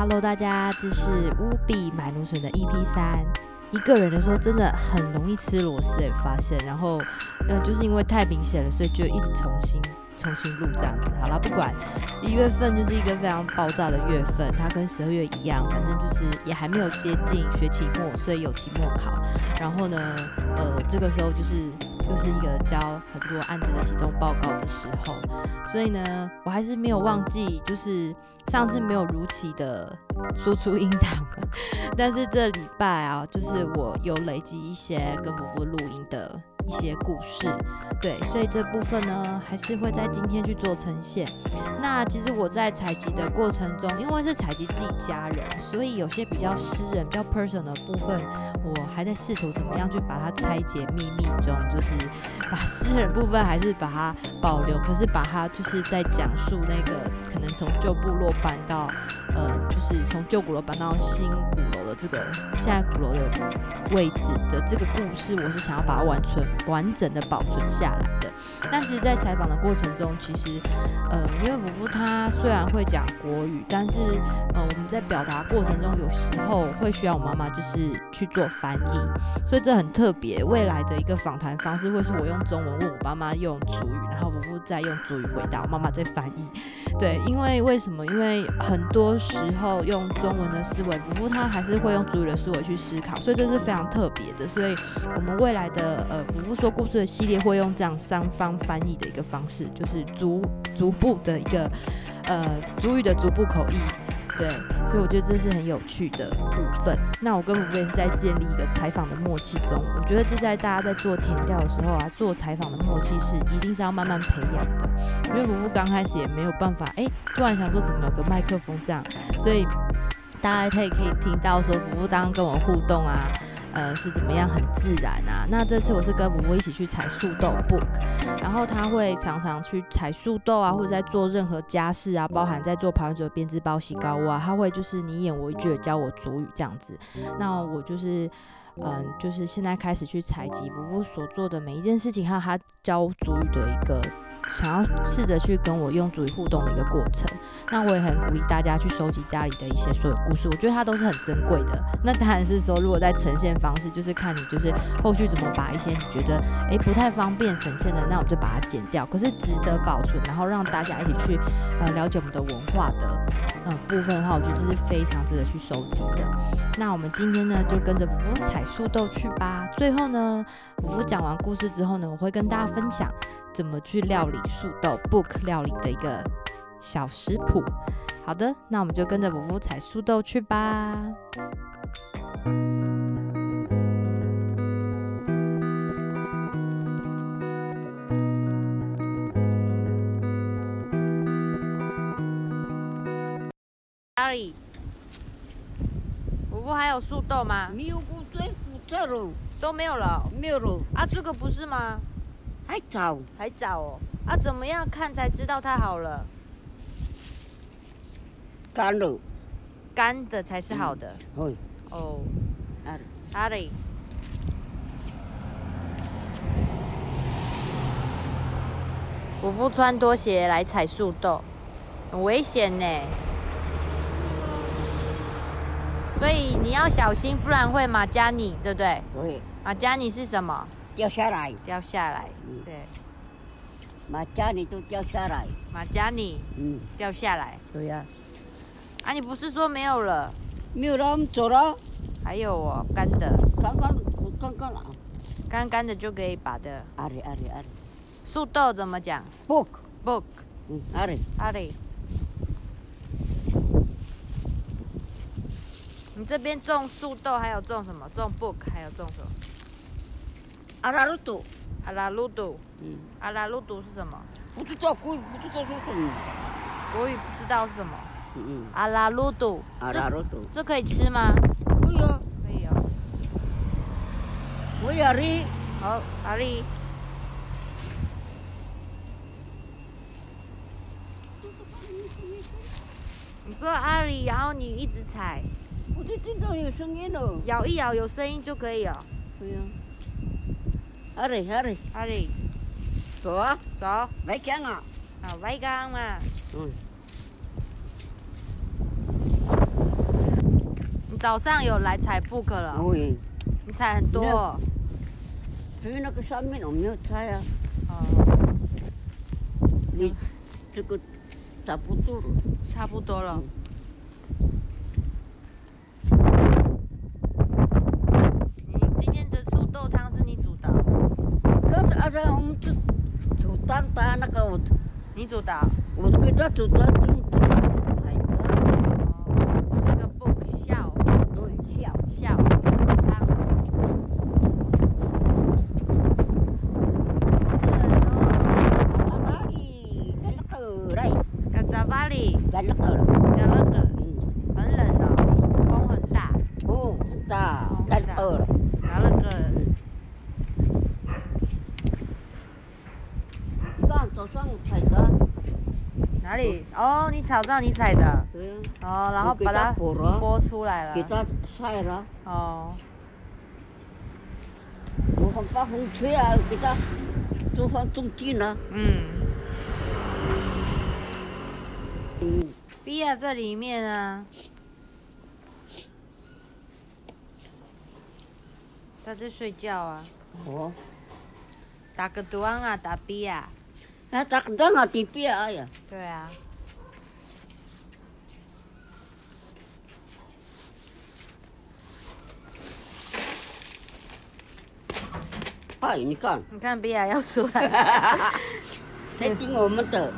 Hello，大家，这是乌比买芦笋的 EP 三。一个人的时候真的很容易吃螺丝，发现。然后，呃，就是因为太明显了，所以就一直重新、重新录这样子。好了，不管一月份就是一个非常爆炸的月份，它跟十二月一样，反正就是也还没有接近学期末，所以有期末考。然后呢，呃，这个时候就是就是一个交很多案子的集中报告的时候，所以呢，我还是没有忘记，就是上次没有如期的输出音档，但是这礼拜啊，就是我有累积一些跟伯伯录音的一些故事，对，所以这部分呢，还是会在今天去做呈现。那其实我在采集的过程中，因为是采集自己家人，所以有些比较私人、比较 personal 的部分，我还在试图怎么样去把它拆解秘密中，就是把私人部分还是把它保留，可是把它就是在讲述那个可能从旧部落搬到，呃，就是从旧鼓楼搬到新鼓楼这个现在鼓楼的位置的这个故事，我是想要把它完存完整的保存下来的。但其实，在采访的过程中，其实，呃，因为福福他虽然会讲国语，但是，呃，我们在表达过程中，有时候会需要我妈妈就是去做翻译，所以这很特别。未来的一个访谈方式会是我用中文问我妈妈用主语，然后福福再用主语回答，我妈妈再翻译。对，因为为什么？因为很多时候用中文的思维，福福他还是会用主语的思维去思考，所以这是非常特别的。所以我们未来的呃福福说故事的系列会用这样三方翻译的一个方式，就是逐逐步的一个呃主语的逐步口译。对，所以我觉得这是很有趣的部分。那我跟福福也是在建立一个采访的默契中，我觉得这在大家在做填调的时候啊，做采访的默契是一定是要慢慢培养的。因为福福刚开始也没有办法，哎，突然想说怎么有个麦克风这样，所以大家可以可以听到说福福刚刚跟我互动啊。呃，是怎么样很自然啊？那这次我是跟伯伯一起去采树豆 book，然后他会常常去采树豆啊，或者在做任何家事啊，包含在做盘子的编织包、洗膏啊，他会就是你演我一句的教我主语这样子。那我就是嗯，就是现在开始去采集伯伯所做的每一件事情，还有他教主语的一个。想要试着去跟我用主语互动的一个过程，那我也很鼓励大家去收集家里的一些所有故事，我觉得它都是很珍贵的。那当然是说，如果在呈现方式，就是看你就是后续怎么把一些你觉得诶不太方便呈现的，那我们就把它剪掉。可是值得保存，然后让大家一起去呃了解我们的文化的呃部分的话，我觉得这是非常值得去收集的。那我们今天呢，就跟着福福采树豆去吧。最后呢，福福讲完故事之后呢，我会跟大家分享。怎么去料理素豆？Book 料理的一个小食谱。好的，那我们就跟着福福采素豆去吧。阿里，福福还有树豆吗？没有，不对，不在了，都没有了。没有了。啊，这个不是吗？还早，还早哦。啊，怎么样看才知道它好了？干了，干的才是好的。哦，哦，阿里，我不穿拖鞋来踩树豆，很危险呢。所以你要小心，不然会马加尼，对不对？对。马加尼是什么？掉下来，掉下来，对，马加尼都掉下来，马加尼，嗯，掉下来，对呀，啊，你不是说没有了？没有了，我们走了。还有哦，干的，刚刚，刚刚了，干干的就可以拔的。阿里阿里阿里，树豆怎么讲？book book，嗯，阿里阿里。你这边种树豆，还有种什么？种 book，还有种什么？阿拉鲁杜，阿拉鲁杜，嗯，阿拉鲁杜是什么？不知道国语，不知道说什么。国语不知道是什么？嗯，阿拉鲁杜，阿拉鲁杜，这可以吃吗？可以啊，可以啊。我阿里，好，阿里。你说阿里，然后你一直踩。我就听到有声音了。咬一咬，有声音就可以了。对呀。阿里阿里阿里，走啊走，来干啊，好来干嘛？嗯。早上有来采 book 了，喂，你采很多哦。至于那个上面我没有采啊，哦，你这个差不多了。差不多了。你今天的素豆汤是你煮的，刚才阿三我们煮煮蛋蛋那个我你煮的。我给他煮的煮煮菜的，哦，煮那个 book 笑对，笑。笑汤。哪里？在那个嘞，嘎扎瓦里，在那个。的那个嗯，很冷哦，风很大，哦，很大，在那个。然后那个你看早上我采的，哪里？哦，你炒到你采的，对啊，哦，然后把它剥出来了，给它晒了，哦，我还把风吹啊，给它做放种地呢。嗯，嗯，比亚在里面啊，他在睡觉啊，哦，打个盹啊，打比亚，啊，打个盹啊地边啊呀？对啊，哎，你看，你看比亚要出来了，在盯我们的，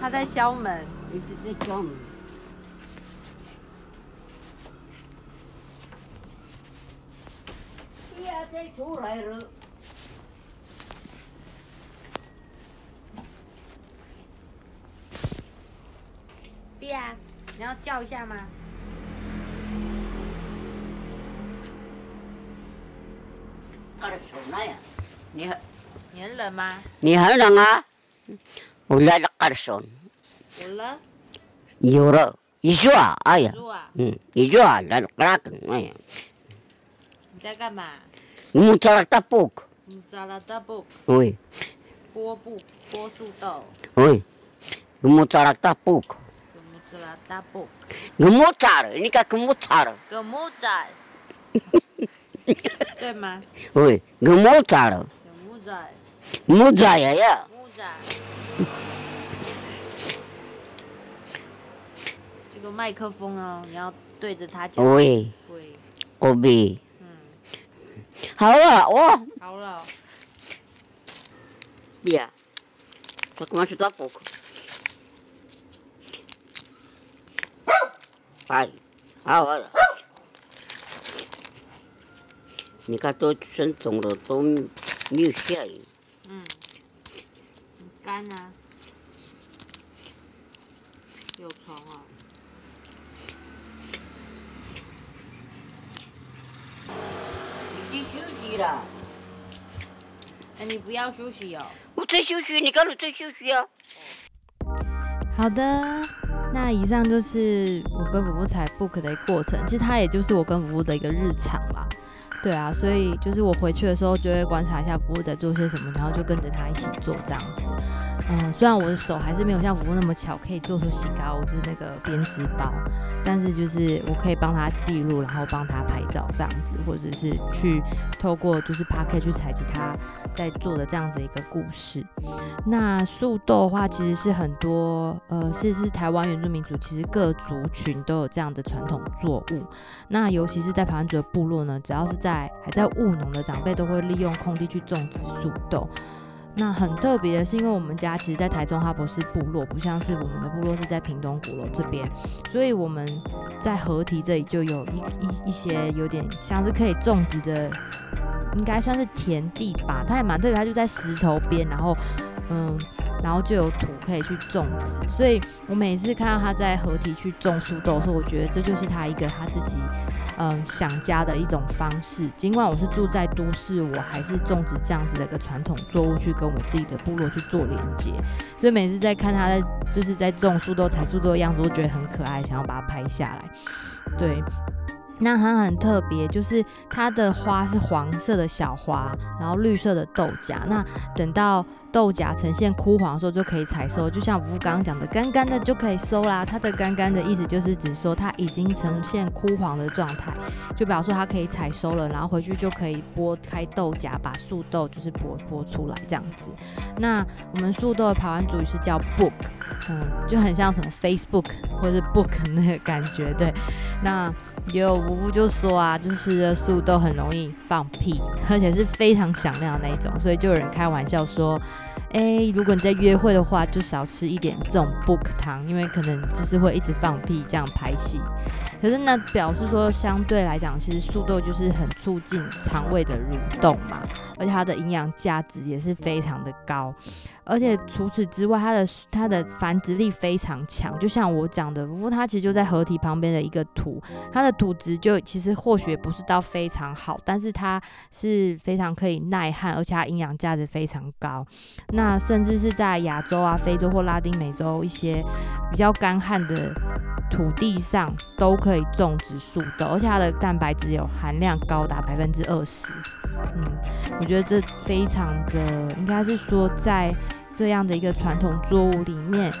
他在敲门，一直在叫我们。对呀，再出来了。比亚，你要叫一下吗？他的手那呀，你还你很冷吗？你还冷啊？我来了二手，我了，有了。一句啊，哎呀，猪啊，嗯，一句啊，来了那个，哎呀，你在干嘛？我找了大布，你找了 double 喂波布波树豆，喂，我找了大布，跟木子啦 double 我找了，你看我找了，跟木仔，对吗？喂，我木仔，呀呀，木仔。这个麦克风啊，你要对着它讲。喂，对，我比嗯，好了，我好了，比啊，我干嘛去大布？哎，好了。你看都生肿了，都没有下雨。嗯，很干啊，有虫哦。已经休息了。哎，你不要休息哦。我在休息，你看我在休息啊。好的，那以上就是我跟福福采 book 的过程，其实它也就是我跟福福的一个日常啦。对啊，所以就是我回去的时候就会观察一下服务在做些什么，然后就跟着他一起做这样子。嗯，虽然我的手还是没有像福福那么巧，可以做出喜高，就是那个编织包，但是就是我可以帮他记录，然后帮他拍照这样子，或者是去透过就是 p a r k 去采集他在做的这样子一个故事。那树豆的话，其实是很多呃，是是台湾原住民族，其实各族群都有这样的传统作物。那尤其是在排湾族的部落呢，只要是在还在务农的长辈，都会利用空地去种植树豆。那很特别的是，因为我们家其实，在台中哈博士部落，不像是我们的部落是在屏东鼓楼这边，所以我们在河堤这里就有一一一些有点像是可以种植的，应该算是田地吧，它也蛮特别，它就在石头边，然后嗯，然后就有土可以去种植，所以我每次看到他在河堤去种树豆的时候，我觉得这就是他一个他自己嗯想家的一种方式。尽管我是住在都市，我还是种植这样子的一个传统作物去跟我自己的部落去做连接。所以每次在看他在就是在种树豆、采树豆的样子，我觉得很可爱，想要把它拍下来。对。那它很特别，就是它的花是黄色的小花，然后绿色的豆荚。那等到豆荚呈现枯黄的时候就可以采收，就像吴刚刚讲的，干干的就可以收啦。它的干干的意思就是指说它已经呈现枯黄的状态，就表示它可以采收了，然后回去就可以剥开豆荚，把树豆就是剥剥出来这样子。那我们树豆的台湾主语是叫 book，嗯，就很像什么 Facebook 或是 book 那个感觉，对。那也有吴吴就说啊，就是树豆很容易放屁，而且是非常响亮的那种，所以就有人开玩笑说。哎，如果你在约会的话，就少吃一点这种 book 汤，因为可能就是会一直放屁这样排气。可是那表示说，相对来讲，其实素豆就是很促进肠胃的蠕动嘛，而且它的营养价值也是非常的高。而且除此之外，它的它的繁殖力非常强，就像我讲的，不过它其实就在河堤旁边的一个土，它的土质就其实或许不是到非常好，但是它是非常可以耐旱，而且它营养价值非常高。那甚至是在亚洲啊、非洲或拉丁美洲一些比较干旱的土地上都可可以种植树豆，而且它的蛋白质有含量高达百分之二十。嗯，我觉得这非常的应该是说在。这样的一个传统作物里面，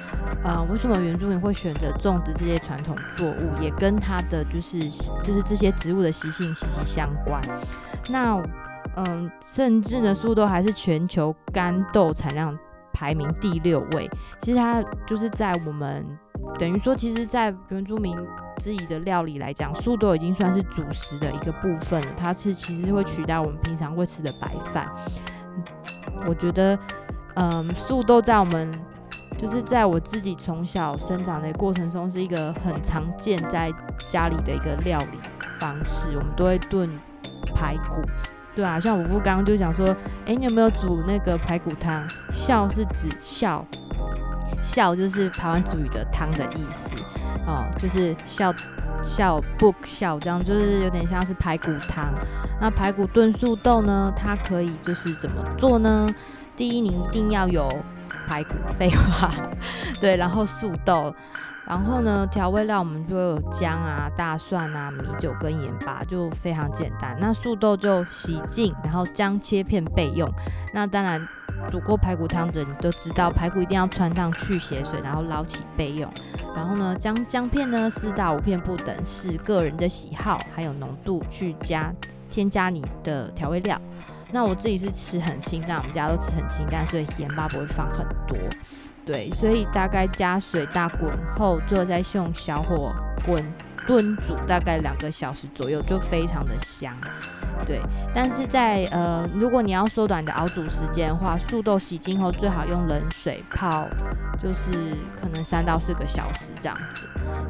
呃，为什么原住民会选择种植这些传统作物，也跟它的就是就是这些植物的习性息息相关。那嗯，甚至呢，树豆还是全球干豆产量排名第六位。其实它就是在我们等于说，其实，在原住民自己的料理来讲，素豆已经算是主食的一个部分了。它是其实会取代我们平常会吃的白饭。我觉得。嗯，素豆在我们就是在我自己从小生长的过程中，是一个很常见在家里的一个料理方式。我们都会炖排骨，对啊，像我父刚刚就讲说，哎，你有没有煮那个排骨汤？笑是指笑，笑就是台湾主语的汤的意思哦，就是笑笑 book 笑这样，就是有点像是排骨汤。那排骨炖素豆呢，它可以就是怎么做呢？第一，你一定要有排骨，废话，对，然后素豆，然后呢，调味料我们就有姜啊、大蒜啊、米酒跟盐巴，就非常简单。那素豆就洗净，然后姜切片备用。那当然，煮过排骨汤的你都知道，排骨一定要穿烫去血水，然后捞起备用。然后呢，姜姜片呢四到五片不等，视个人的喜好还有浓度去加添加你的调味料。那我自己是吃很清淡，我们家都吃很清淡，所以盐巴不会放很多。对，所以大概加水大滚后，最后再用小火滚炖煮大概两个小时左右，就非常的香。对，但是在呃，如果你要缩短你的熬煮时间的话，素豆洗净后最好用冷水泡，就是可能三到四个小时这样子。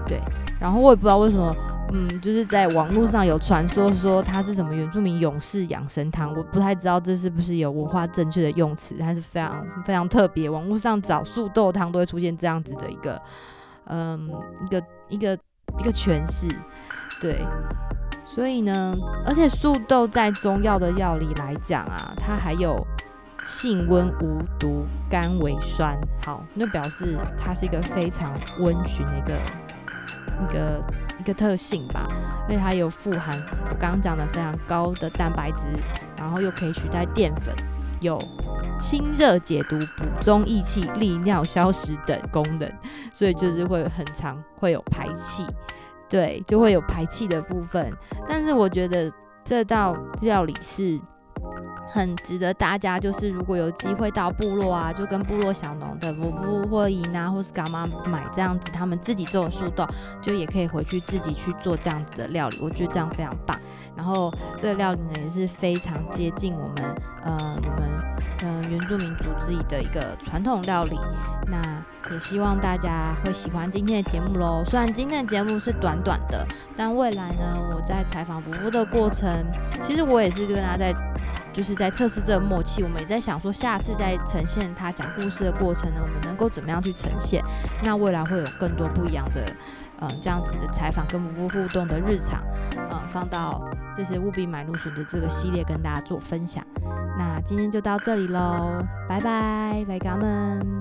对，然后我也不知道为什么。嗯，就是在网络上有传说说它是什么原住民勇士养生汤，我不太知道这是不是有文化正确的用词，它是非常非常特别。网络上找素豆汤都会出现这样子的一个，嗯，一个一个一个诠释，对。所以呢，而且素豆在中药的药理来讲啊，它还有性温无毒、甘为酸，好，那表示它是一个非常温循的一个一个。一个特性吧，因为它有富含我刚刚讲的非常高的蛋白质，然后又可以取代淀粉，有清热解毒、补中益气、利尿消食等功能，所以就是会很常会有排气，对，就会有排气的部分。但是我觉得这道料理是。很值得大家，就是如果有机会到部落啊，就跟部落小农的夫妇或姨啊，或是干妈买这样子，他们自己做的树豆，就也可以回去自己去做这样子的料理。我觉得这样非常棒。然后这个料理呢，也是非常接近我们呃我们呃原住民族自己的一个传统料理。那也希望大家会喜欢今天的节目喽。虽然今天的节目是短短的，但未来呢，我在采访夫妇的过程，其实我也是跟他在。就是在测试这个默契，我们也在想说，下次在呈现他讲故事的过程呢，我们能够怎么样去呈现？那未来会有更多不一样的，嗯，这样子的采访跟服务互动的日常，嗯，放到就是务必买入选的这个系列跟大家做分享。那今天就到这里喽，拜拜，拜家们。